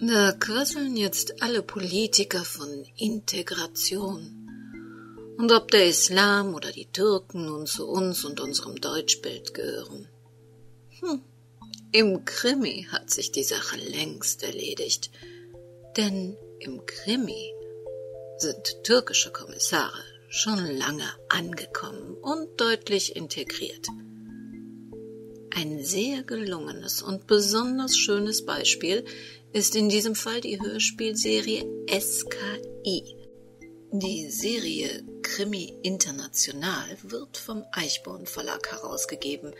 Da quasseln jetzt alle Politiker von Integration. Und ob der Islam oder die Türken nun zu uns und unserem Deutschbild gehören. Hm. Im Krimi hat sich die Sache längst erledigt. Denn im Krimi sind türkische Kommissare schon lange angekommen und deutlich integriert. Ein sehr gelungenes und besonders schönes Beispiel ist in diesem Fall die Hörspielserie SKI. Die Serie Krimi International wird vom Eichborn Verlag herausgegeben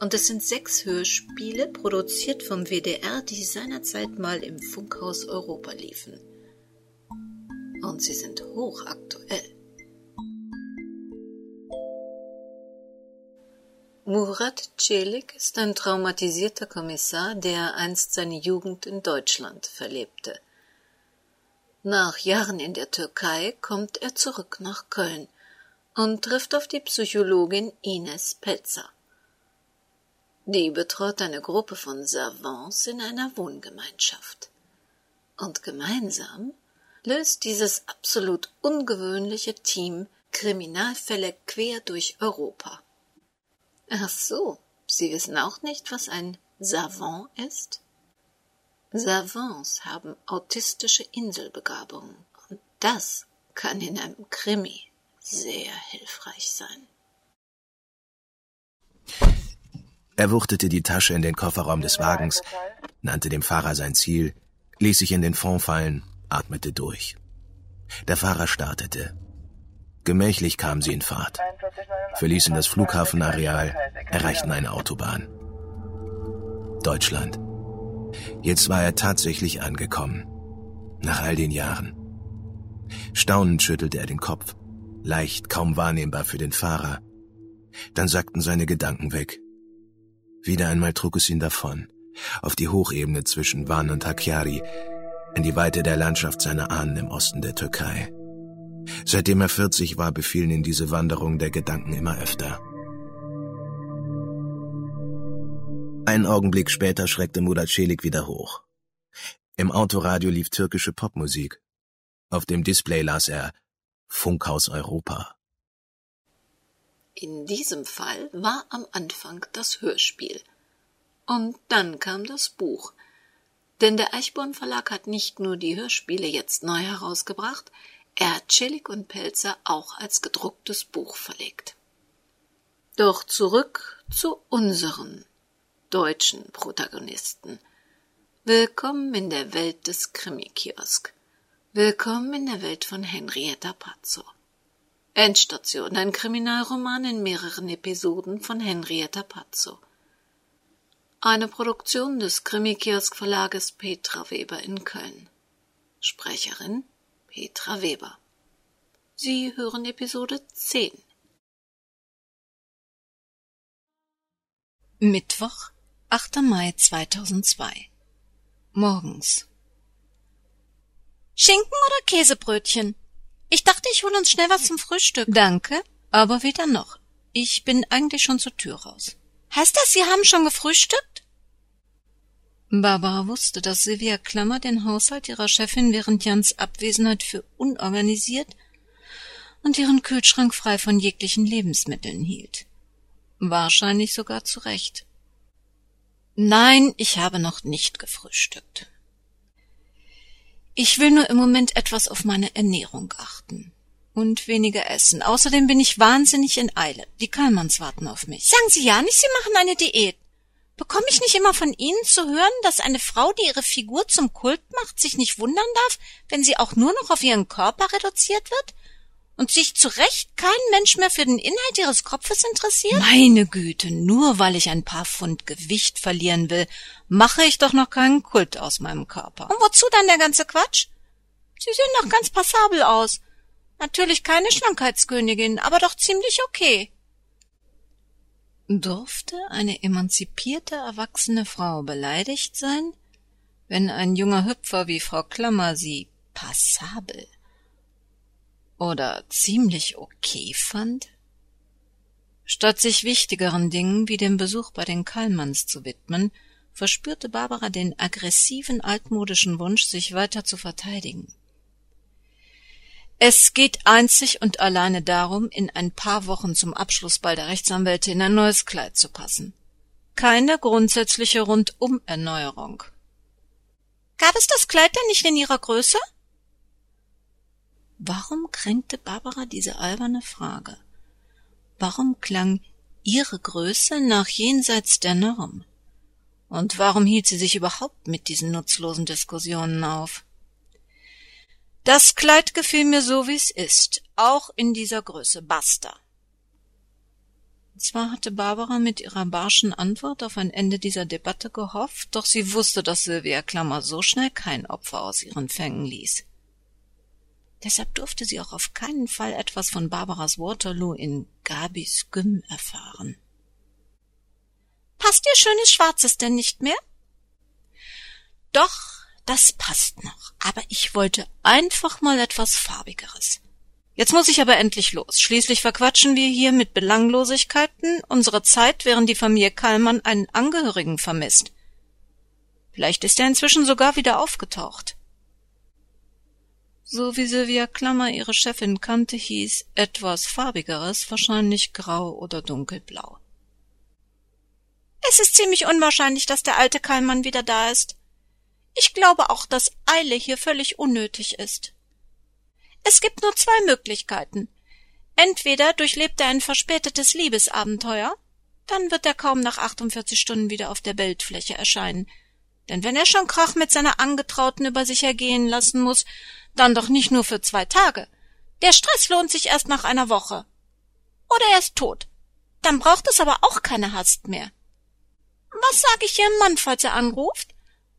und es sind sechs Hörspiele, produziert vom WDR, die seinerzeit mal im Funkhaus Europa liefen. Und sie sind hochaktuell. Murat Celik ist ein traumatisierter Kommissar, der einst seine Jugend in Deutschland verlebte. Nach Jahren in der Türkei kommt er zurück nach Köln und trifft auf die Psychologin Ines Pelzer. Die betreut eine Gruppe von Savants in einer Wohngemeinschaft. Und gemeinsam löst dieses absolut ungewöhnliche Team Kriminalfälle quer durch Europa. Ach so, Sie wissen auch nicht, was ein Savant ist? Savants haben autistische Inselbegabungen und das kann in einem Krimi sehr hilfreich sein. Er wuchtete die Tasche in den Kofferraum des Wagens, nannte dem Fahrer sein Ziel, ließ sich in den Fond fallen, atmete durch. Der Fahrer startete. Gemächlich kamen sie in Fahrt, verließen das Flughafenareal, erreichten eine Autobahn. Deutschland. Jetzt war er tatsächlich angekommen. Nach all den Jahren. Staunend schüttelte er den Kopf, leicht, kaum wahrnehmbar für den Fahrer. Dann sackten seine Gedanken weg. Wieder einmal trug es ihn davon, auf die Hochebene zwischen Van und Hakkari, in die Weite der Landschaft seiner Ahnen im Osten der Türkei. Seitdem er 40 war, befielen ihn diese Wanderungen der Gedanken immer öfter. Einen Augenblick später schreckte Murat Celik wieder hoch. Im Autoradio lief türkische Popmusik. Auf dem Display las er Funkhaus Europa. In diesem Fall war am Anfang das Hörspiel. Und dann kam das Buch. Denn der Eichborn Verlag hat nicht nur die Hörspiele jetzt neu herausgebracht, er hat Celik und Pelzer auch als gedrucktes Buch verlegt. Doch zurück zu unseren deutschen Protagonisten. Willkommen in der Welt des Krimi-Kiosk. Willkommen in der Welt von Henrietta Pazzo. Endstation, ein Kriminalroman in mehreren Episoden von Henrietta Pazzo. Eine Produktion des Krimi-Kiosk Verlages Petra Weber in Köln. Sprecherin Petra Weber. Sie hören Episode 10. Mittwoch, 8. Mai 2002. Morgens. Schinken oder Käsebrötchen? Ich dachte, ich hole uns schnell was zum Frühstück. Danke, aber weder noch. Ich bin eigentlich schon zur Tür raus. Heißt das, Sie haben schon gefrühstückt? Barbara wusste, dass Silvia Klammer den Haushalt ihrer Chefin während Jans Abwesenheit für unorganisiert und ihren Kühlschrank frei von jeglichen Lebensmitteln hielt. Wahrscheinlich sogar zu Recht. Nein, ich habe noch nicht gefrühstückt. Ich will nur im Moment etwas auf meine Ernährung achten. Und weniger essen. Außerdem bin ich wahnsinnig in Eile. Die Kallmanns warten auf mich. Sagen Sie ja nicht, Sie machen eine Diät. Bekomme ich nicht immer von Ihnen zu hören, dass eine Frau, die ihre Figur zum Kult macht, sich nicht wundern darf, wenn sie auch nur noch auf ihren Körper reduziert wird? Und sich zu Recht kein Mensch mehr für den Inhalt ihres Kopfes interessiert? Meine Güte, nur weil ich ein paar Pfund Gewicht verlieren will, mache ich doch noch keinen Kult aus meinem Körper. Und wozu dann der ganze Quatsch? Sie sehen doch ganz passabel aus. Natürlich keine Schlankheitskönigin, aber doch ziemlich okay. Durfte eine emanzipierte erwachsene Frau beleidigt sein, wenn ein junger Hüpfer wie Frau Klammer sie passabel oder ziemlich okay fand? Statt sich wichtigeren Dingen wie dem Besuch bei den Kallmanns zu widmen, verspürte Barbara den aggressiven altmodischen Wunsch, sich weiter zu verteidigen. Es geht einzig und alleine darum, in ein paar Wochen zum Abschlussball der Rechtsanwälte in ein neues Kleid zu passen. Keine grundsätzliche Rundumerneuerung. Gab es das Kleid denn nicht in Ihrer Größe? Warum kränkte Barbara diese alberne Frage? Warum klang ihre Größe nach jenseits der Norm? Und warum hielt sie sich überhaupt mit diesen nutzlosen Diskussionen auf? Das Kleid gefiel mir so, wie's ist, auch in dieser Größe, basta. Zwar hatte Barbara mit ihrer barschen Antwort auf ein Ende dieser Debatte gehofft, doch sie wusste, dass Sylvia Klammer so schnell kein Opfer aus ihren Fängen ließ. Deshalb durfte sie auch auf keinen Fall etwas von Barbaras Waterloo in Gabis Gym erfahren. Passt ihr schönes Schwarzes denn nicht mehr? Doch, das passt noch, aber ich wollte einfach mal etwas Farbigeres. Jetzt muss ich aber endlich los. Schließlich verquatschen wir hier mit Belanglosigkeiten unsere Zeit, während die Familie Kallmann einen Angehörigen vermisst. Vielleicht ist er inzwischen sogar wieder aufgetaucht. So wie Sylvia Klammer ihre Chefin kannte, hieß etwas farbigeres, wahrscheinlich grau oder dunkelblau. Es ist ziemlich unwahrscheinlich, dass der alte Kallmann wieder da ist. Ich glaube auch, dass Eile hier völlig unnötig ist. Es gibt nur zwei Möglichkeiten. Entweder durchlebt er ein verspätetes Liebesabenteuer, dann wird er kaum nach 48 Stunden wieder auf der Bildfläche erscheinen. Denn wenn er schon Krach mit seiner Angetrauten über sich ergehen lassen muss, dann doch nicht nur für zwei Tage. Der Stress lohnt sich erst nach einer Woche. Oder er ist tot. Dann braucht es aber auch keine Hast mehr. Was sage ich Ihrem Mann, falls er anruft?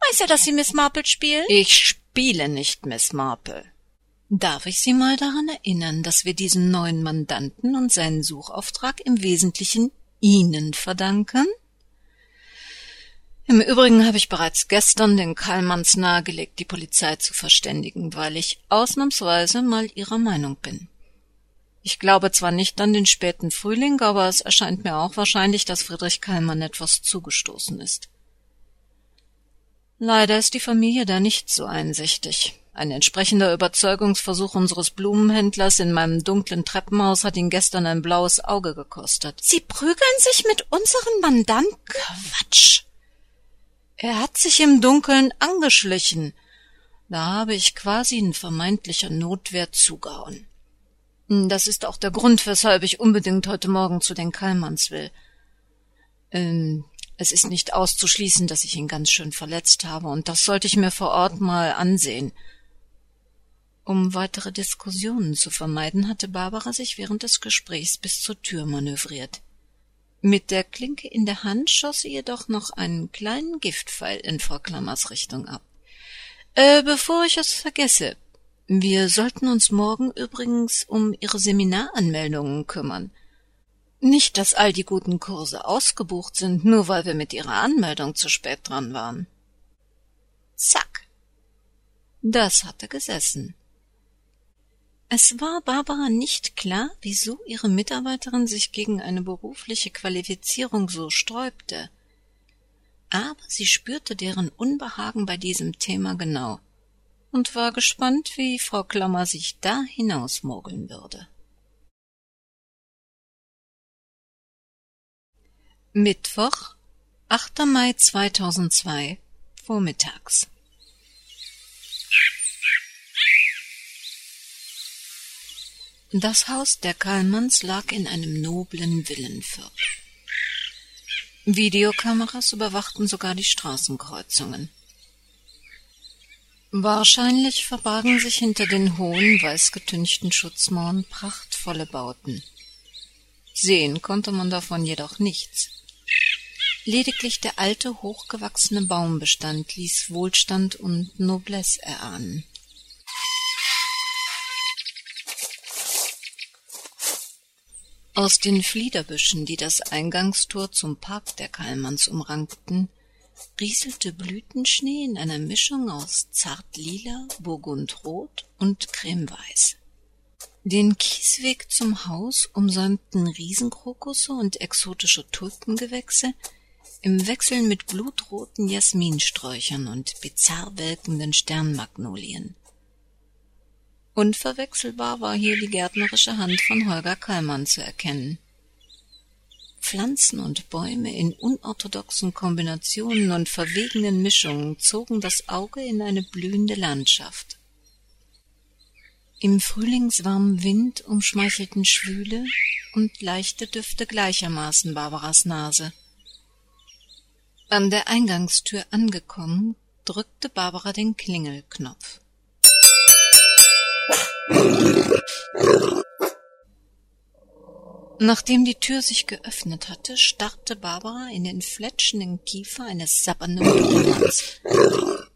Weiß er, dass Sie Miss Marple spielen? Ich spiele nicht Miss Marple. Darf ich Sie mal daran erinnern, dass wir diesen neuen Mandanten und seinen Suchauftrag im Wesentlichen Ihnen verdanken? Im Übrigen habe ich bereits gestern den Kallmanns nahegelegt, die Polizei zu verständigen, weil ich ausnahmsweise mal ihrer Meinung bin. Ich glaube zwar nicht an den späten Frühling, aber es erscheint mir auch wahrscheinlich, dass Friedrich Kallmann etwas zugestoßen ist. Leider ist die Familie da nicht so einsichtig. Ein entsprechender Überzeugungsversuch unseres Blumenhändlers in meinem dunklen Treppenhaus hat ihn gestern ein blaues Auge gekostet. Sie prügeln sich mit unseren Mandanten? Quatsch. Er hat sich im Dunkeln angeschlichen. Da habe ich quasi in vermeintlicher Notwehr zugehauen. Das ist auch der Grund, weshalb ich unbedingt heute Morgen zu den Kallmanns will. Ähm, es ist nicht auszuschließen, dass ich ihn ganz schön verletzt habe, und das sollte ich mir vor Ort mal ansehen. Um weitere Diskussionen zu vermeiden, hatte Barbara sich während des Gesprächs bis zur Tür manövriert. Mit der Klinke in der Hand schoss sie jedoch noch einen kleinen Giftpfeil in Frau Klammers Richtung ab. Äh, bevor ich es vergesse, wir sollten uns morgen übrigens um Ihre Seminaranmeldungen kümmern. Nicht, dass all die guten Kurse ausgebucht sind, nur weil wir mit ihrer Anmeldung zu spät dran waren. Zack. Das hatte gesessen. Es war Barbara nicht klar, wieso ihre Mitarbeiterin sich gegen eine berufliche Qualifizierung so sträubte. Aber sie spürte deren Unbehagen bei diesem Thema genau und war gespannt, wie Frau Klammer sich da hinausmogeln würde. Mittwoch, 8. Mai 2002, vormittags. Das Haus der Kallmanns lag in einem noblen Villenviertel. Videokameras überwachten sogar die Straßenkreuzungen. Wahrscheinlich verbargen sich hinter den hohen, weißgetünchten Schutzmauern prachtvolle Bauten. Sehen konnte man davon jedoch nichts. Lediglich der alte, hochgewachsene Baumbestand ließ Wohlstand und Noblesse erahnen. Aus den Fliederbüschen, die das Eingangstor zum Park der Kallmanns umrankten, rieselte Blütenschnee in einer Mischung aus zartlila, burgundrot und cremeweiß. Den Kiesweg zum Haus umsäumten Riesenkrokusse und exotische Tulpengewächse, im Wechsel mit blutroten Jasminsträuchern und bizarr welkenden Sternmagnolien. Unverwechselbar war hier die gärtnerische Hand von Holger Kallmann zu erkennen. Pflanzen und Bäume in unorthodoxen Kombinationen und verwegenen Mischungen zogen das Auge in eine blühende Landschaft. Im frühlingswarmen Wind umschmeichelten Schwüle und leichte Düfte gleichermaßen Barbaras Nase. An der Eingangstür angekommen, drückte Barbara den Klingelknopf. Nachdem die Tür sich geöffnet hatte, starrte Barbara in den fletschenden Kiefer eines sabbernden Dobermanns,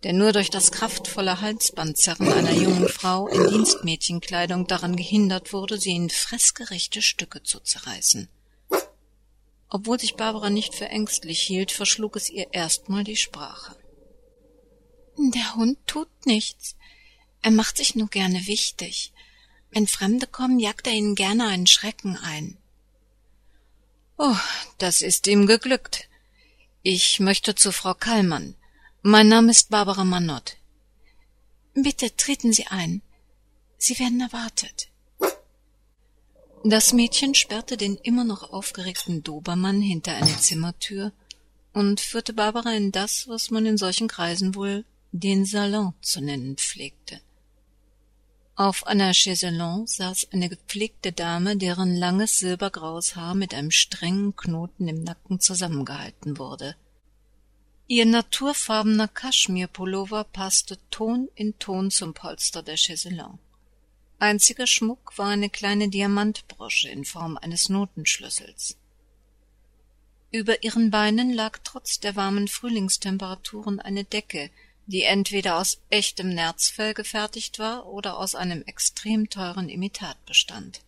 der nur durch das kraftvolle Halsbandzerren einer jungen Frau in Dienstmädchenkleidung daran gehindert wurde, sie in fressgerechte Stücke zu zerreißen. Obwohl sich Barbara nicht für ängstlich hielt, verschlug es ihr erstmal die Sprache. Der Hund tut nichts. Er macht sich nur gerne wichtig. Wenn Fremde kommen, jagt er ihnen gerne einen Schrecken ein. Oh, das ist ihm geglückt. Ich möchte zu Frau Kallmann. Mein Name ist Barbara Manott. Bitte treten Sie ein. Sie werden erwartet. Das Mädchen sperrte den immer noch aufgeregten Dobermann hinter eine Zimmertür und führte Barbara in das, was man in solchen Kreisen wohl den Salon zu nennen pflegte. Auf einer Chaiselongue saß eine gepflegte Dame, deren langes silbergraues Haar mit einem strengen Knoten im Nacken zusammengehalten wurde. Ihr naturfarbener Kaschmirpullover passte Ton in Ton zum Polster der Chaiselongue. Einziger Schmuck war eine kleine Diamantbrosche in Form eines Notenschlüssels. Über ihren Beinen lag trotz der warmen Frühlingstemperaturen eine Decke, die entweder aus echtem Nerzfell gefertigt war oder aus einem extrem teuren Imitat bestand.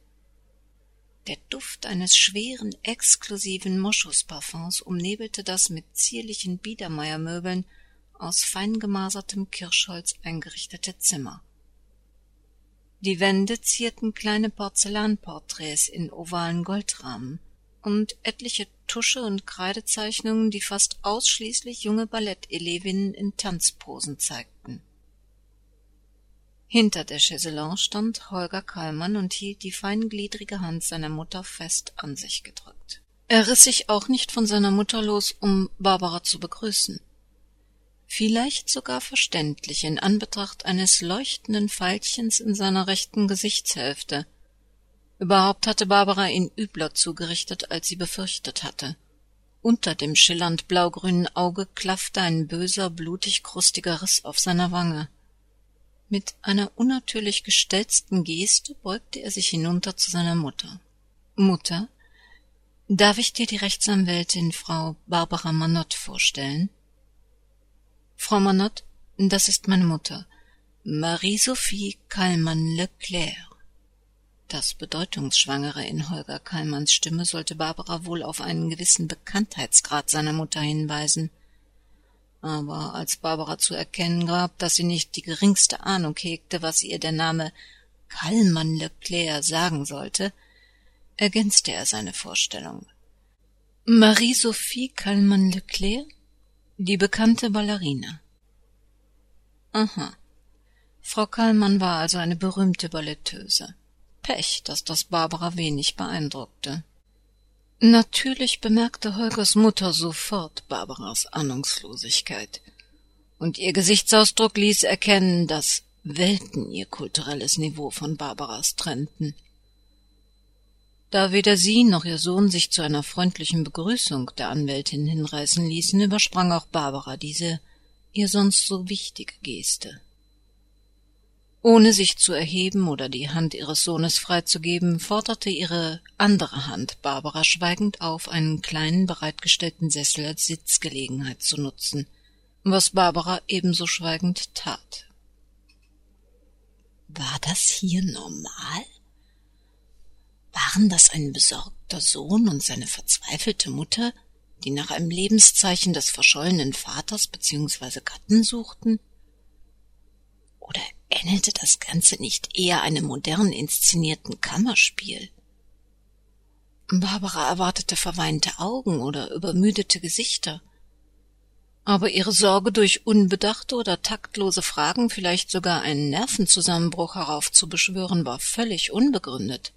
Der Duft eines schweren, exklusiven Moschusparfums umnebelte das mit zierlichen Biedermeiermöbeln aus feingemasertem Kirschholz eingerichtete Zimmer. Die Wände zierten kleine Porzellanporträts in ovalen Goldrahmen, und etliche Tusche- und Kreidezeichnungen, die fast ausschließlich junge Ballettelevinnen in Tanzposen zeigten. Hinter der Chaiselongue stand Holger Kallmann und hielt die feingliedrige Hand seiner Mutter fest an sich gedrückt. Er riss sich auch nicht von seiner Mutter los, um Barbara zu begrüßen. Vielleicht sogar verständlich in Anbetracht eines leuchtenden Pfeilchens in seiner rechten Gesichtshälfte, Überhaupt hatte Barbara ihn übler zugerichtet, als sie befürchtet hatte. Unter dem schillernd blaugrünen Auge klaffte ein böser, blutig krustiger Riss auf seiner Wange. Mit einer unnatürlich gestelzten Geste beugte er sich hinunter zu seiner Mutter. Mutter, darf ich dir die Rechtsanwältin Frau Barbara Manott vorstellen? Frau Manott, das ist meine Mutter, Marie-Sophie Kallmann-Leclerc. Das Bedeutungsschwangere in Holger Kallmanns Stimme sollte Barbara wohl auf einen gewissen Bekanntheitsgrad seiner Mutter hinweisen. Aber als Barbara zu erkennen gab, dass sie nicht die geringste Ahnung hegte, was ihr der Name Kallmann Leclerc sagen sollte, ergänzte er seine Vorstellung. Marie-Sophie Kallmann Leclerc? Die bekannte Ballerina. Aha. Frau Kallmann war also eine berühmte Balletteuse. Pech, dass das Barbara wenig beeindruckte. Natürlich bemerkte Holgers Mutter sofort Barbaras Ahnungslosigkeit, und ihr Gesichtsausdruck ließ erkennen, dass Welten ihr kulturelles Niveau von Barbaras trennten. Da weder sie noch ihr Sohn sich zu einer freundlichen Begrüßung der Anwältin hinreißen ließen, übersprang auch Barbara diese ihr sonst so wichtige Geste. Ohne sich zu erheben oder die Hand ihres Sohnes freizugeben, forderte ihre andere Hand Barbara schweigend auf, einen kleinen bereitgestellten Sessel als Sitzgelegenheit zu nutzen, was Barbara ebenso schweigend tat. War das hier normal? Waren das ein besorgter Sohn und seine verzweifelte Mutter, die nach einem Lebenszeichen des verschollenen Vaters bzw. Gatten suchten? Oder ähnelte das Ganze nicht eher einem modern inszenierten Kammerspiel? Barbara erwartete verweinte Augen oder übermüdete Gesichter – Aber ihre Sorge, durch unbedachte oder taktlose Fragen vielleicht sogar einen Nervenzusammenbruch heraufzubeschwören, war völlig unbegründet.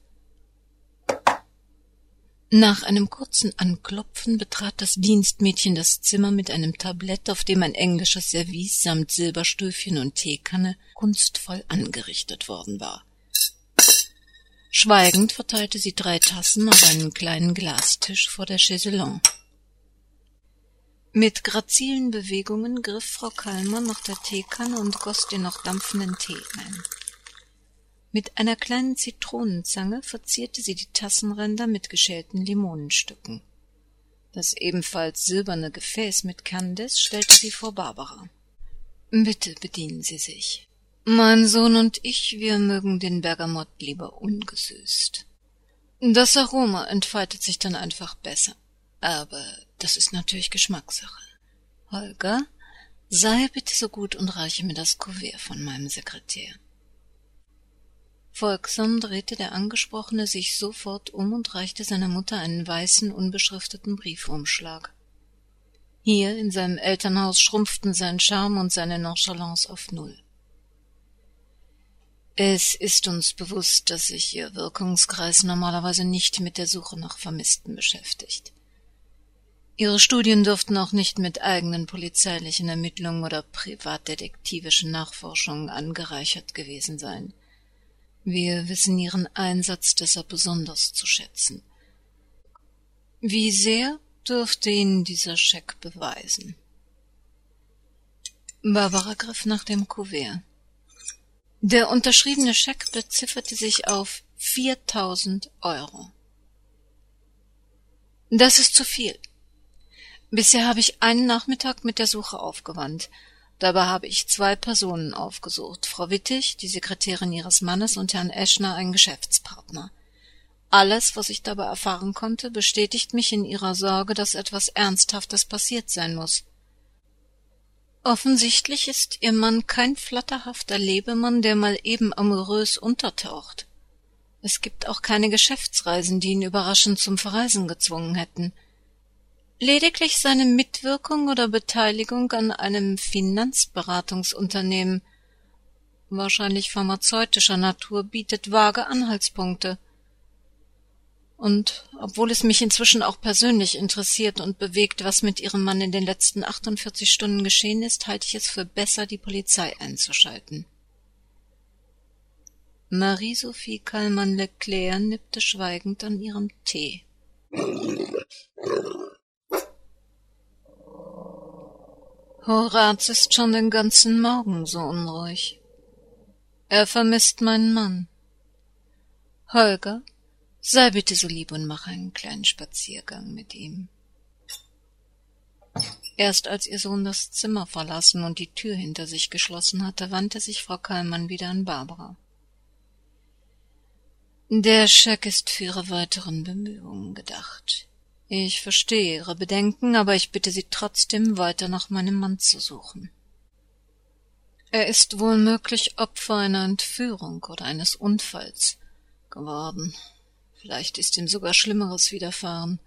Nach einem kurzen Anklopfen betrat das Dienstmädchen das Zimmer mit einem Tablett, auf dem ein englisches Service samt Silberstöfchen und Teekanne kunstvoll angerichtet worden war. Schweigend verteilte sie drei Tassen auf einen kleinen Glastisch vor der Chaiselongue. Mit grazilen Bewegungen griff Frau Kallmann nach der Teekanne und goss den noch dampfenden Tee ein. Mit einer kleinen Zitronenzange verzierte sie die Tassenränder mit geschälten Limonenstücken. Das ebenfalls silberne Gefäß mit Candice stellte sie vor Barbara. Bitte bedienen Sie sich. Mein Sohn und ich, wir mögen den Bergamott lieber ungesüßt. Das Aroma entfaltet sich dann einfach besser. Aber das ist natürlich Geschmackssache. Holger, sei bitte so gut und reiche mir das Kuvert von meinem Sekretär. Folgsam drehte der Angesprochene sich sofort um und reichte seiner Mutter einen weißen, unbeschrifteten Briefumschlag. Hier in seinem Elternhaus schrumpften sein Charme und seine Nonchalance auf null. Es ist uns bewusst, dass sich Ihr Wirkungskreis normalerweise nicht mit der Suche nach Vermissten beschäftigt. Ihre Studien dürften auch nicht mit eigenen polizeilichen Ermittlungen oder privatdetektivischen Nachforschungen angereichert gewesen sein. Wir wissen Ihren Einsatz deshalb besonders zu schätzen. Wie sehr dürfte Ihnen dieser Scheck beweisen? Barbara griff nach dem Kuvert. Der unterschriebene Scheck bezifferte sich auf viertausend Euro. Das ist zu viel. Bisher habe ich einen Nachmittag mit der Suche aufgewandt. Dabei habe ich zwei Personen aufgesucht. Frau Wittig, die Sekretärin ihres Mannes, und Herrn Eschner, ein Geschäftspartner. Alles, was ich dabei erfahren konnte, bestätigt mich in ihrer Sorge, dass etwas Ernsthaftes passiert sein muss. Offensichtlich ist ihr Mann kein flatterhafter Lebemann, der mal eben amorös untertaucht. Es gibt auch keine Geschäftsreisen, die ihn überraschend zum Verreisen gezwungen hätten. Lediglich seine Mitwirkung oder Beteiligung an einem Finanzberatungsunternehmen, wahrscheinlich pharmazeutischer Natur, bietet vage Anhaltspunkte. Und obwohl es mich inzwischen auch persönlich interessiert und bewegt, was mit Ihrem Mann in den letzten 48 Stunden geschehen ist, halte ich es für besser, die Polizei einzuschalten. Marie-Sophie Kallmann-Leclerc nippte schweigend an ihrem Tee. Horaz ist schon den ganzen Morgen so unruhig. Er vermisst meinen Mann. Holger, sei bitte so lieb und mach einen kleinen Spaziergang mit ihm. Erst als ihr Sohn das Zimmer verlassen und die Tür hinter sich geschlossen hatte, wandte sich Frau Kallmann wieder an Barbara. Der Scheck ist für ihre weiteren Bemühungen gedacht. Ich verstehe Ihre Bedenken, aber ich bitte Sie trotzdem, weiter nach meinem Mann zu suchen. Er ist wohl möglich Opfer einer Entführung oder eines Unfalls geworden. Vielleicht ist ihm sogar Schlimmeres widerfahren.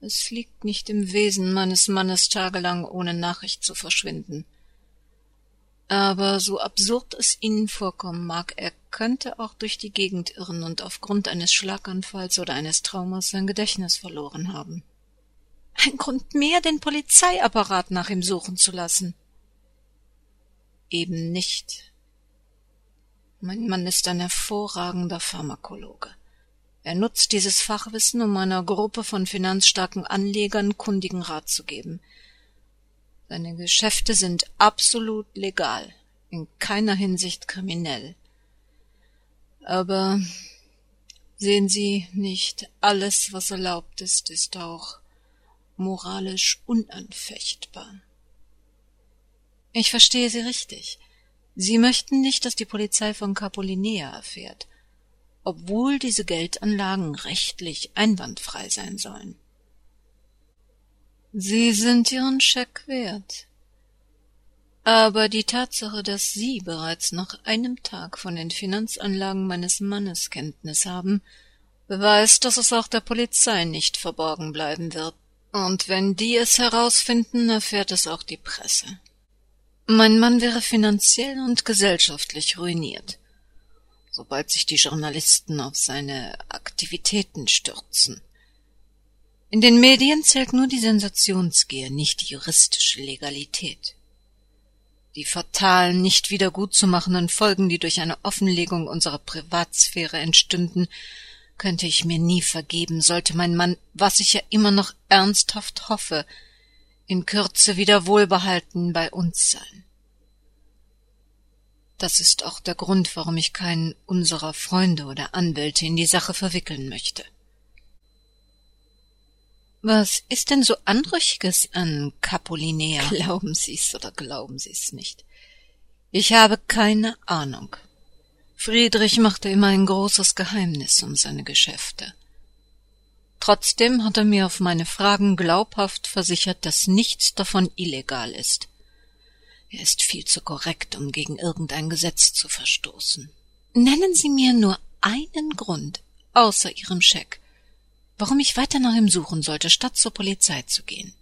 Es liegt nicht im Wesen meines Mannes tagelang ohne Nachricht zu verschwinden. Aber so absurd es Ihnen vorkommen mag, er könnte auch durch die Gegend irren und aufgrund eines Schlaganfalls oder eines Traumas sein Gedächtnis verloren haben. Ein Grund mehr, den Polizeiapparat nach ihm suchen zu lassen. Eben nicht. Mein Mann ist ein hervorragender Pharmakologe. Er nutzt dieses Fachwissen, um einer Gruppe von finanzstarken Anlegern kundigen Rat zu geben – seine Geschäfte sind absolut legal, in keiner Hinsicht kriminell. Aber sehen Sie nicht, alles, was erlaubt ist, ist auch moralisch unanfechtbar. Ich verstehe Sie richtig. Sie möchten nicht, dass die Polizei von Capolinea erfährt, obwohl diese Geldanlagen rechtlich einwandfrei sein sollen. Sie sind Ihren Scheck wert. Aber die Tatsache, dass Sie bereits nach einem Tag von den Finanzanlagen meines Mannes Kenntnis haben, beweist, dass es auch der Polizei nicht verborgen bleiben wird, Und wenn die es herausfinden, erfährt es auch die Presse. Mein Mann wäre finanziell und gesellschaftlich ruiniert, sobald sich die Journalisten auf seine Aktivitäten stürzen. In den Medien zählt nur die Sensationsgier, nicht die juristische Legalität. Die fatalen, nicht wiedergutzumachenden Folgen, die durch eine Offenlegung unserer Privatsphäre entstünden, könnte ich mir nie vergeben, sollte mein Mann, was ich ja immer noch ernsthaft hoffe, in Kürze wieder wohlbehalten bei uns sein. Das ist auch der Grund, warum ich keinen unserer Freunde oder Anwälte in die Sache verwickeln möchte. Was ist denn so Anrüchiges an Capolinea? Glauben Sie's oder glauben Sie's nicht? Ich habe keine Ahnung. Friedrich machte immer ein großes Geheimnis um seine Geschäfte. Trotzdem hat er mir auf meine Fragen glaubhaft versichert, dass nichts davon illegal ist. Er ist viel zu korrekt, um gegen irgendein Gesetz zu verstoßen. Nennen Sie mir nur einen Grund, außer Ihrem Scheck, warum ich weiter nach ihm suchen sollte, statt zur Polizei zu gehen.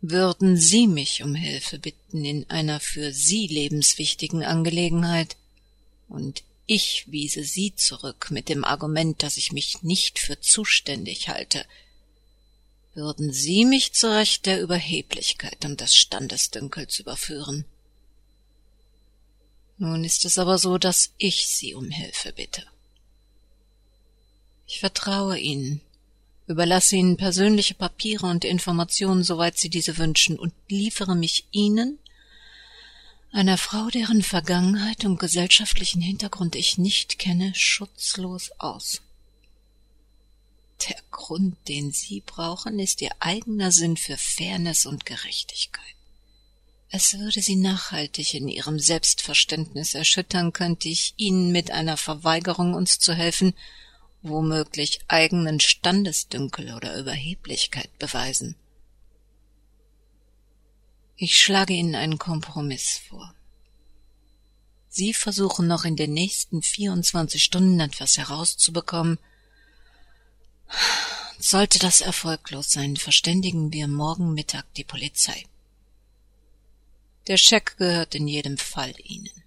Würden Sie mich um Hilfe bitten in einer für Sie lebenswichtigen Angelegenheit, und ich wiese Sie zurück mit dem Argument, dass ich mich nicht für zuständig halte, würden Sie mich zu Recht der Überheblichkeit und des Standesdünkels überführen. Nun ist es aber so, dass ich Sie um Hilfe bitte. Ich vertraue Ihnen, überlasse Ihnen persönliche Papiere und Informationen, soweit Sie diese wünschen, und liefere mich Ihnen, einer Frau, deren Vergangenheit und gesellschaftlichen Hintergrund ich nicht kenne, schutzlos aus. Der Grund, den Sie brauchen, ist Ihr eigener Sinn für Fairness und Gerechtigkeit. Es würde Sie nachhaltig in Ihrem Selbstverständnis erschüttern, könnte ich Ihnen mit einer Verweigerung, uns zu helfen, womöglich eigenen Standesdünkel oder Überheblichkeit beweisen. Ich schlage Ihnen einen Kompromiss vor. Sie versuchen noch in den nächsten 24 Stunden etwas herauszubekommen. Sollte das erfolglos sein, verständigen wir morgen Mittag die Polizei. Der Scheck gehört in jedem Fall Ihnen.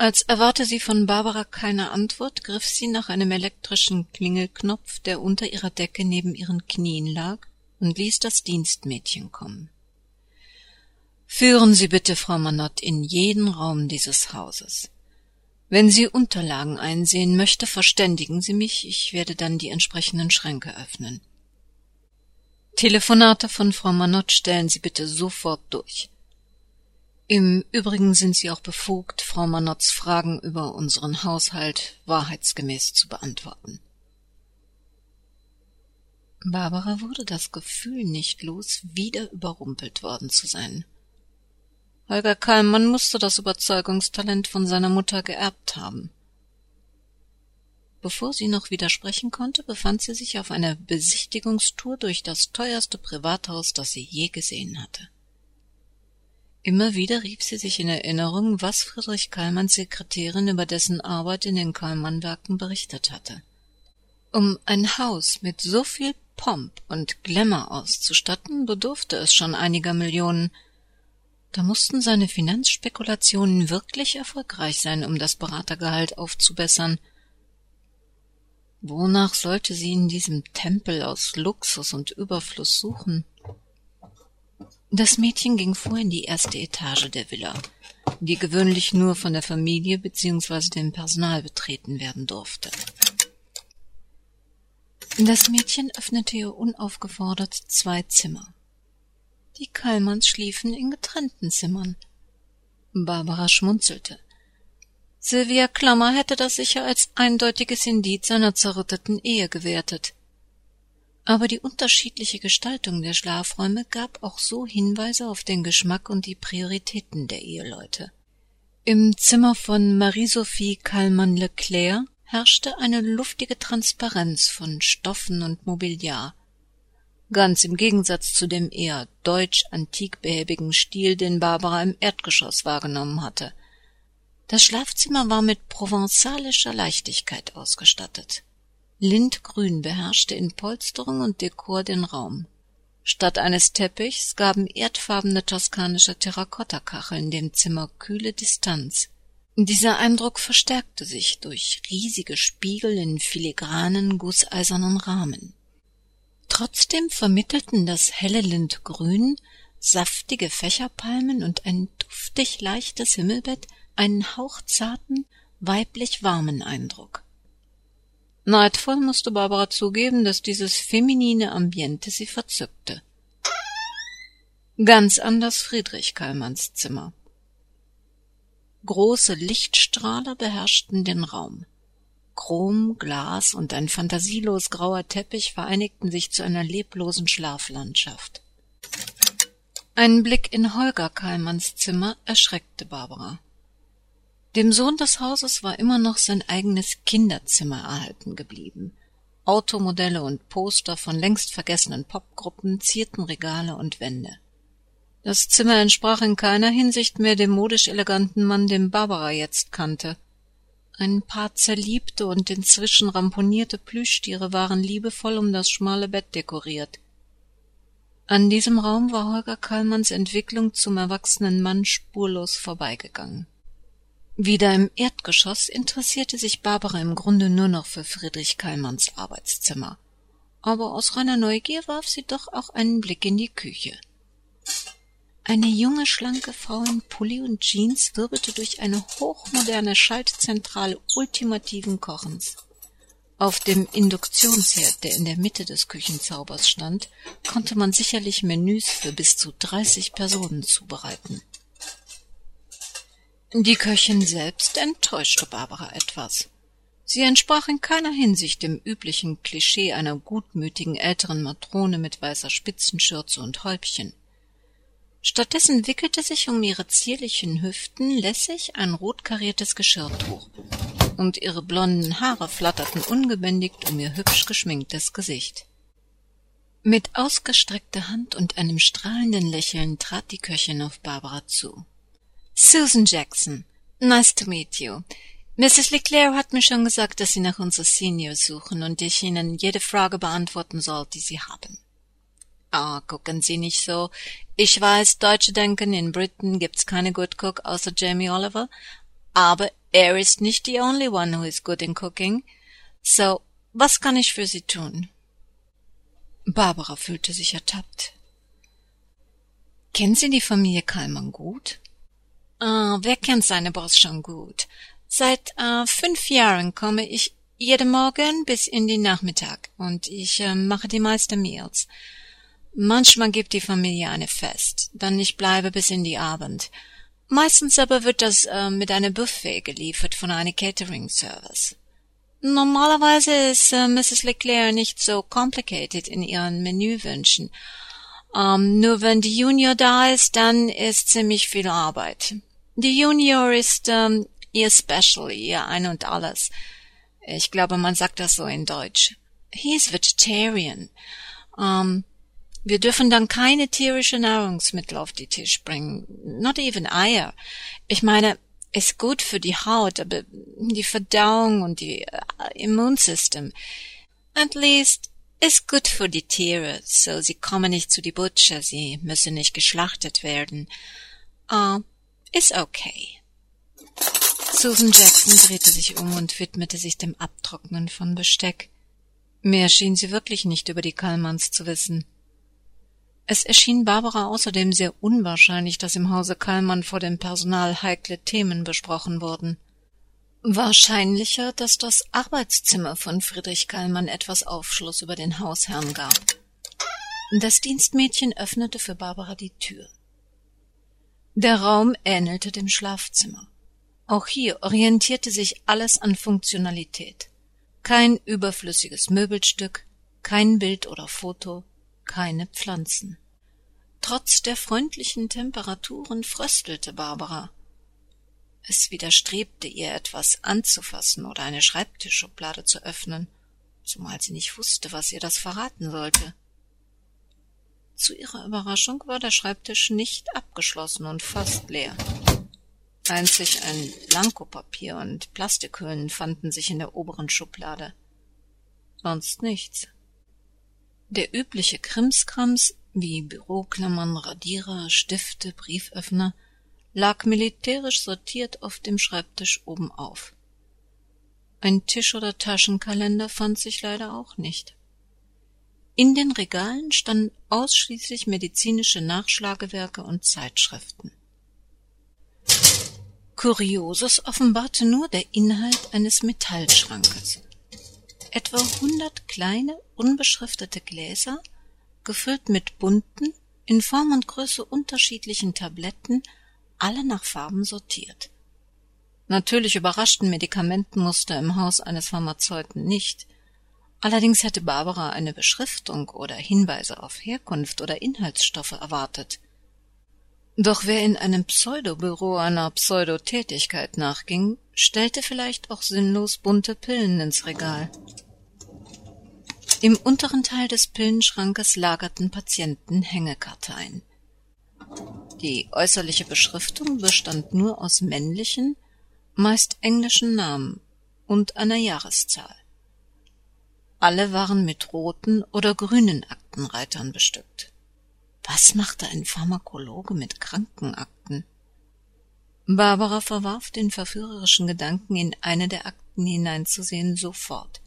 Als erwarte sie von Barbara keine Antwort, griff sie nach einem elektrischen Klingelknopf, der unter ihrer Decke neben ihren Knien lag, und ließ das Dienstmädchen kommen. Führen Sie bitte Frau Manott in jeden Raum dieses Hauses. Wenn sie Unterlagen einsehen möchte, verständigen Sie mich, ich werde dann die entsprechenden Schränke öffnen. Telefonate von Frau Manott stellen Sie bitte sofort durch. Im Übrigen sind Sie auch befugt, Frau Manotts Fragen über unseren Haushalt wahrheitsgemäß zu beantworten. Barbara wurde das Gefühl nicht los, wieder überrumpelt worden zu sein. Holger Kallmann musste das Überzeugungstalent von seiner Mutter geerbt haben. Bevor sie noch widersprechen konnte, befand sie sich auf einer Besichtigungstour durch das teuerste Privathaus, das sie je gesehen hatte. Immer wieder rieb sie sich in Erinnerung, was Friedrich Kallmanns Sekretärin über dessen Arbeit in den Kallmann-Werken berichtet hatte. Um ein Haus mit so viel Pomp und Glamour auszustatten, bedurfte es schon einiger Millionen. Da mussten seine Finanzspekulationen wirklich erfolgreich sein, um das Beratergehalt aufzubessern. Wonach sollte sie in diesem Tempel aus Luxus und Überfluss suchen? Das Mädchen ging vor in die erste Etage der Villa, die gewöhnlich nur von der Familie bzw. dem Personal betreten werden durfte. Das Mädchen öffnete ihr unaufgefordert zwei Zimmer. Die Kallmanns schliefen in getrennten Zimmern. Barbara schmunzelte. Sylvia Klammer hätte das sicher als eindeutiges Indiz seiner zerrütteten Ehe gewertet aber die unterschiedliche Gestaltung der Schlafräume gab auch so Hinweise auf den Geschmack und die Prioritäten der Eheleute. Im Zimmer von Marie-Sophie Kallmann-Leclerc herrschte eine luftige Transparenz von Stoffen und Mobiliar. Ganz im Gegensatz zu dem eher deutsch-antik behäbigen Stil, den Barbara im Erdgeschoss wahrgenommen hatte. Das Schlafzimmer war mit provenzalischer Leichtigkeit ausgestattet. Lindgrün beherrschte in Polsterung und Dekor den Raum. Statt eines Teppichs gaben erdfarbene toskanische Terrakottakacheln dem Zimmer kühle Distanz. Dieser Eindruck verstärkte sich durch riesige Spiegel in filigranen, gusseisernen Rahmen. Trotzdem vermittelten das helle Lindgrün, saftige Fächerpalmen und ein duftig leichtes Himmelbett einen hauchzarten, weiblich warmen Eindruck. Neidvoll musste Barbara zugeben, dass dieses feminine Ambiente sie verzückte. Ganz anders Friedrich Kallmanns Zimmer. Große Lichtstrahler beherrschten den Raum. Chrom, Glas und ein fantasielos grauer Teppich vereinigten sich zu einer leblosen Schlaflandschaft. Ein Blick in Holger Kallmanns Zimmer erschreckte Barbara. Dem Sohn des Hauses war immer noch sein eigenes Kinderzimmer erhalten geblieben. Automodelle und Poster von längst vergessenen Popgruppen zierten Regale und Wände. Das Zimmer entsprach in keiner Hinsicht mehr dem modisch eleganten Mann, den Barbara jetzt kannte. Ein paar zerliebte und inzwischen ramponierte Plüschtiere waren liebevoll um das schmale Bett dekoriert. An diesem Raum war Holger Kallmanns Entwicklung zum erwachsenen Mann spurlos vorbeigegangen. Wieder im Erdgeschoss interessierte sich Barbara im Grunde nur noch für Friedrich Kallmanns Arbeitszimmer. Aber aus reiner Neugier warf sie doch auch einen Blick in die Küche. Eine junge, schlanke Frau in Pulli und Jeans wirbelte durch eine hochmoderne Schaltzentrale ultimativen Kochens. Auf dem Induktionsherd, der in der Mitte des Küchenzaubers stand, konnte man sicherlich Menüs für bis zu dreißig Personen zubereiten. Die Köchin selbst enttäuschte Barbara etwas. Sie entsprach in keiner Hinsicht dem üblichen Klischee einer gutmütigen älteren Matrone mit weißer Spitzenschürze und Häubchen. Stattdessen wickelte sich um ihre zierlichen Hüften lässig ein rotkariertes Geschirrtuch, und ihre blonden Haare flatterten ungebändigt um ihr hübsch geschminktes Gesicht. Mit ausgestreckter Hand und einem strahlenden Lächeln trat die Köchin auf Barbara zu. Susan Jackson. Nice to meet you. Mrs. Leclerc hat mir schon gesagt, dass Sie nach unserer Senior suchen und ich Ihnen jede Frage beantworten soll, die Sie haben. Ah, gucken Sie nicht so. Ich weiß, Deutsche denken, in Britain gibt's keine Good Cook außer Jamie Oliver, aber er ist nicht the only one who is good in cooking. So, was kann ich für Sie tun? Barbara fühlte sich ertappt. Kennen Sie die Familie Kallmann gut? Ah, wer kennt seine Boss schon gut? Seit äh, fünf Jahren komme ich jeden Morgen bis in den Nachmittag und ich äh, mache die meisten Meals. Manchmal gibt die Familie eine Fest, dann ich bleibe bis in die Abend. Meistens aber wird das äh, mit einem Buffet geliefert von einem Catering-Service. Normalerweise ist äh, Mrs. Leclerc nicht so complicated in ihren Menüwünschen. Ähm, nur wenn die Junior da ist, dann ist ziemlich viel Arbeit. Die Junior ist ähm, ihr Special, ihr Ein und Alles. Ich glaube, man sagt das so in Deutsch. He is vegetarian. Ähm, wir dürfen dann keine tierische Nahrungsmittel auf die Tisch bringen. Not even Eier. Ich meine, ist gut für die Haut, aber die Verdauung und die uh, Immunsystem. At least ist gut für die Tiere, so sie kommen nicht zu die Butcher, sie müssen nicht geschlachtet werden. Uh, ist okay. Susan Jackson drehte sich um und widmete sich dem Abtrocknen von Besteck. Mehr schien sie wirklich nicht über die Kallmanns zu wissen. Es erschien Barbara außerdem sehr unwahrscheinlich, dass im Hause Kallmann vor dem Personal heikle Themen besprochen wurden. Wahrscheinlicher, dass das Arbeitszimmer von Friedrich Kallmann etwas Aufschluss über den Hausherrn gab. Das Dienstmädchen öffnete für Barbara die Tür. Der Raum ähnelte dem Schlafzimmer. Auch hier orientierte sich alles an Funktionalität. Kein überflüssiges Möbelstück, kein Bild oder Foto, keine Pflanzen. Trotz der freundlichen Temperaturen fröstelte Barbara. Es widerstrebte ihr etwas anzufassen oder eine Schreibtischschublade zu öffnen, zumal sie nicht wusste, was ihr das verraten sollte. Zu ihrer Überraschung war der Schreibtisch nicht abgeschlossen und fast leer. Einzig ein Blankopapier und Plastikhüllen fanden sich in der oberen Schublade. sonst nichts. Der übliche Krimskrams wie Büroklammern, Radierer, Stifte, Brieföffner lag militärisch sortiert auf dem Schreibtisch oben auf. Ein Tisch- oder Taschenkalender fand sich leider auch nicht. In den Regalen standen ausschließlich medizinische Nachschlagewerke und Zeitschriften. Kurioses offenbarte nur der Inhalt eines Metallschrankes. Etwa hundert kleine, unbeschriftete Gläser, gefüllt mit bunten, in Form und Größe unterschiedlichen Tabletten, alle nach Farben sortiert. Natürlich überraschten Medikamentenmuster im Haus eines Pharmazeuten nicht. Allerdings hätte Barbara eine Beschriftung oder Hinweise auf Herkunft oder Inhaltsstoffe erwartet. Doch wer in einem Pseudobüro einer Pseudotätigkeit nachging, stellte vielleicht auch sinnlos bunte Pillen ins Regal. Im unteren Teil des Pillenschrankes lagerten Patienten Hängekarteien. Die äußerliche Beschriftung bestand nur aus männlichen, meist englischen Namen und einer Jahreszahl. Alle waren mit roten oder grünen Aktenreitern bestückt. Was machte ein Pharmakologe mit Krankenakten? Barbara verwarf den verführerischen Gedanken, in eine der Akten hineinzusehen, sofort.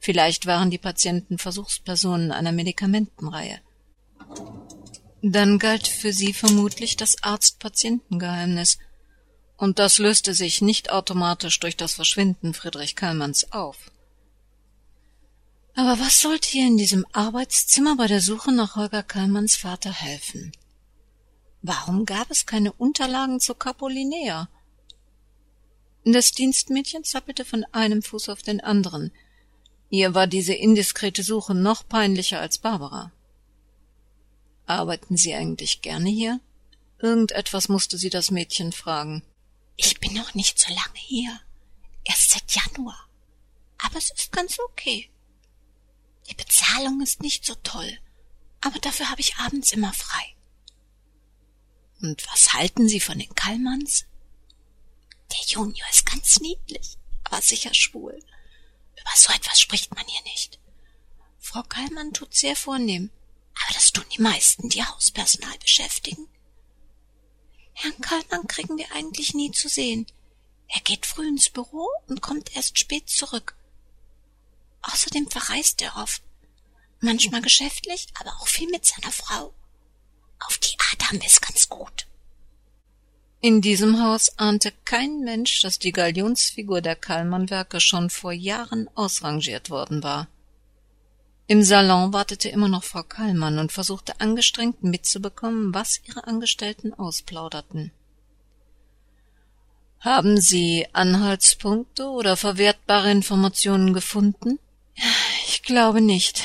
Vielleicht waren die Patienten Versuchspersonen einer Medikamentenreihe. Dann galt für sie vermutlich das Arzt-Patientengeheimnis, und das löste sich nicht automatisch durch das Verschwinden Friedrich Kallmanns auf. Aber was sollte ihr in diesem Arbeitszimmer bei der Suche nach Holger Kallmanns Vater helfen? Warum gab es keine Unterlagen zur Capolinea? Das Dienstmädchen zappelte von einem Fuß auf den anderen. Ihr war diese indiskrete Suche noch peinlicher als Barbara. Arbeiten Sie eigentlich gerne hier? Irgendetwas musste sie das Mädchen fragen. Ich bin noch nicht so lange hier. Erst seit Januar. Aber es ist ganz okay. Die Bezahlung ist nicht so toll, aber dafür habe ich abends immer frei. Und was halten Sie von den Kallmanns? Der Junior ist ganz niedlich, aber sicher schwul. Über so etwas spricht man hier nicht. Frau Kallmann tut sehr vornehm, aber das tun die meisten, die Hauspersonal beschäftigen. Herrn Kallmann kriegen wir eigentlich nie zu sehen. Er geht früh ins Büro und kommt erst spät zurück. Außerdem verreist er oft. Manchmal geschäftlich, aber auch viel mit seiner Frau. Auf die Art haben wir es ganz gut. In diesem Haus ahnte kein Mensch, dass die Galionsfigur der Kallmann-Werke schon vor Jahren ausrangiert worden war. Im Salon wartete immer noch Frau Kallmann und versuchte angestrengt mitzubekommen, was ihre Angestellten ausplauderten. Haben Sie Anhaltspunkte oder verwertbare Informationen gefunden? Glaube nicht.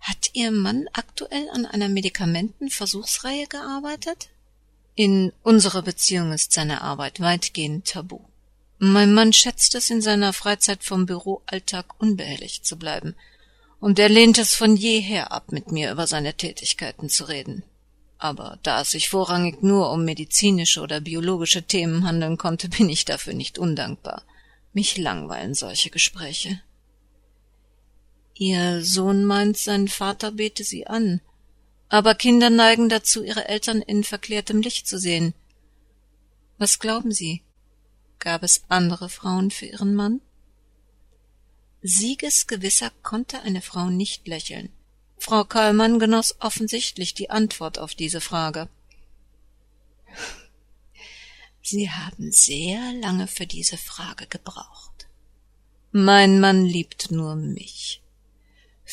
Hat Ihr Mann aktuell an einer Medikamentenversuchsreihe gearbeitet? In unserer Beziehung ist seine Arbeit weitgehend tabu. Mein Mann schätzt es in seiner Freizeit vom Büroalltag unbehelligt zu bleiben – und er lehnt es von jeher ab, mit mir über seine Tätigkeiten zu reden. Aber da es sich vorrangig nur um medizinische oder biologische Themen handeln konnte, bin ich dafür nicht undankbar. Mich langweilen solche Gespräche. Ihr Sohn meint, sein Vater bete sie an, aber Kinder neigen dazu, ihre Eltern in verklärtem Licht zu sehen. Was glauben Sie? Gab es andere Frauen für Ihren Mann? Siegesgewisser konnte eine Frau nicht lächeln. Frau Kallmann genoss offensichtlich die Antwort auf diese Frage. Sie haben sehr lange für diese Frage gebraucht. Mein Mann liebt nur mich.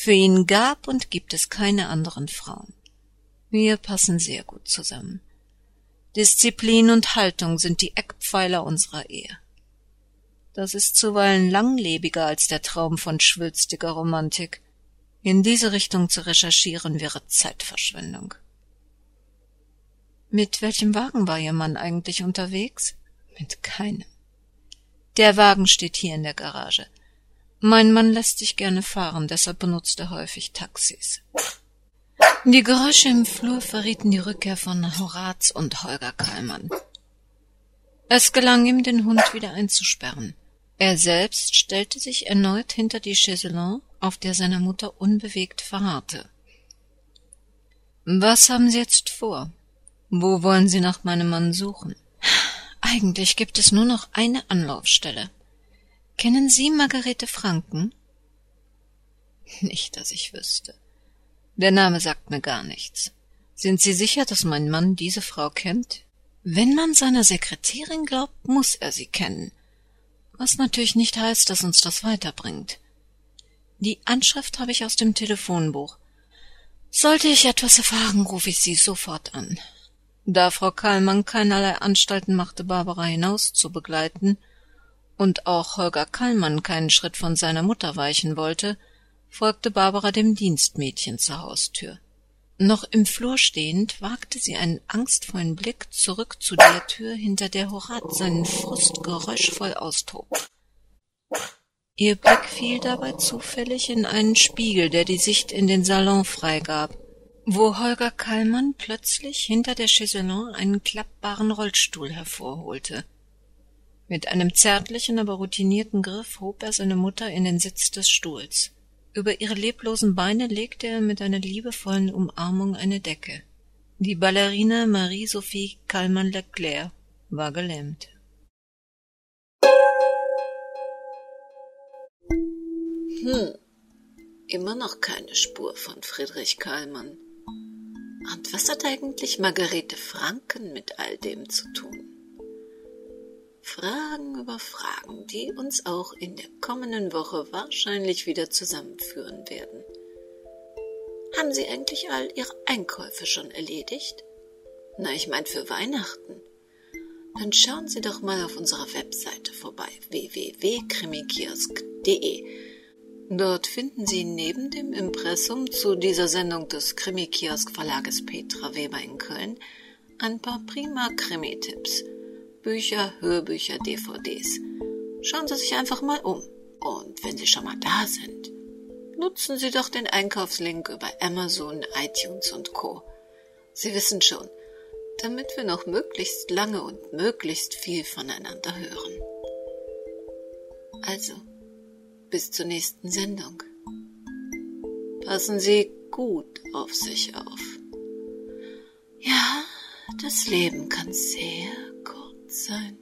Für ihn gab und gibt es keine anderen Frauen. Wir passen sehr gut zusammen. Disziplin und Haltung sind die Eckpfeiler unserer Ehe. Das ist zuweilen langlebiger als der Traum von schwülstiger Romantik. In diese Richtung zu recherchieren wäre Zeitverschwendung. Mit welchem Wagen war Ihr Mann eigentlich unterwegs? Mit keinem. Der Wagen steht hier in der Garage. Mein Mann lässt sich gerne fahren, deshalb benutzt er häufig Taxis. Die Geräusche im Flur verrieten die Rückkehr von Horaz und Holger Kallmann. Es gelang ihm, den Hund wieder einzusperren. Er selbst stellte sich erneut hinter die Chaiselon, auf der seine Mutter unbewegt verharrte. Was haben Sie jetzt vor? Wo wollen Sie nach meinem Mann suchen? Eigentlich gibt es nur noch eine Anlaufstelle. Kennen Sie Margarete Franken? Nicht, dass ich wüsste. Der Name sagt mir gar nichts. Sind Sie sicher, dass mein Mann diese Frau kennt? Wenn man seiner Sekretärin glaubt, muss er sie kennen. Was natürlich nicht heißt, dass uns das weiterbringt. Die Anschrift habe ich aus dem Telefonbuch. Sollte ich etwas erfahren, rufe ich Sie sofort an. Da Frau Kallmann keinerlei Anstalten machte, Barbara hinaus zu begleiten und auch Holger Kallmann keinen Schritt von seiner Mutter weichen wollte, folgte Barbara dem Dienstmädchen zur Haustür. Noch im Flur stehend wagte sie einen angstvollen Blick zurück zu der Tür, hinter der Horat seinen Frust geräuschvoll austob. Ihr Blick fiel dabei zufällig in einen Spiegel, der die Sicht in den Salon freigab, wo Holger Kallmann plötzlich hinter der Chaiselon einen klappbaren Rollstuhl hervorholte. Mit einem zärtlichen, aber routinierten Griff hob er seine Mutter in den Sitz des Stuhls. Über ihre leblosen Beine legte er mit einer liebevollen Umarmung eine Decke. Die Ballerina Marie-Sophie Kallmann-Leclerc war gelähmt. Hm, immer noch keine Spur von Friedrich Kallmann. Und was hat eigentlich Margarete Franken mit all dem zu tun? Fragen über Fragen, die uns auch in der kommenden Woche wahrscheinlich wieder zusammenführen werden. Haben Sie eigentlich all Ihre Einkäufe schon erledigt? Na, ich mein für Weihnachten. Dann schauen Sie doch mal auf unserer Webseite vorbei www.krimikiosk.de. Dort finden Sie neben dem Impressum zu dieser Sendung des Krimikiosk Verlages Petra Weber in Köln ein paar prima Krimi-Tipps – Bücher, Hörbücher, DVDs. Schauen Sie sich einfach mal um. Und wenn Sie schon mal da sind, nutzen Sie doch den Einkaufslink über Amazon, iTunes und Co. Sie wissen schon, damit wir noch möglichst lange und möglichst viel voneinander hören. Also, bis zur nächsten Sendung. Passen Sie gut auf sich auf. Ja, das Leben kann sehr sein.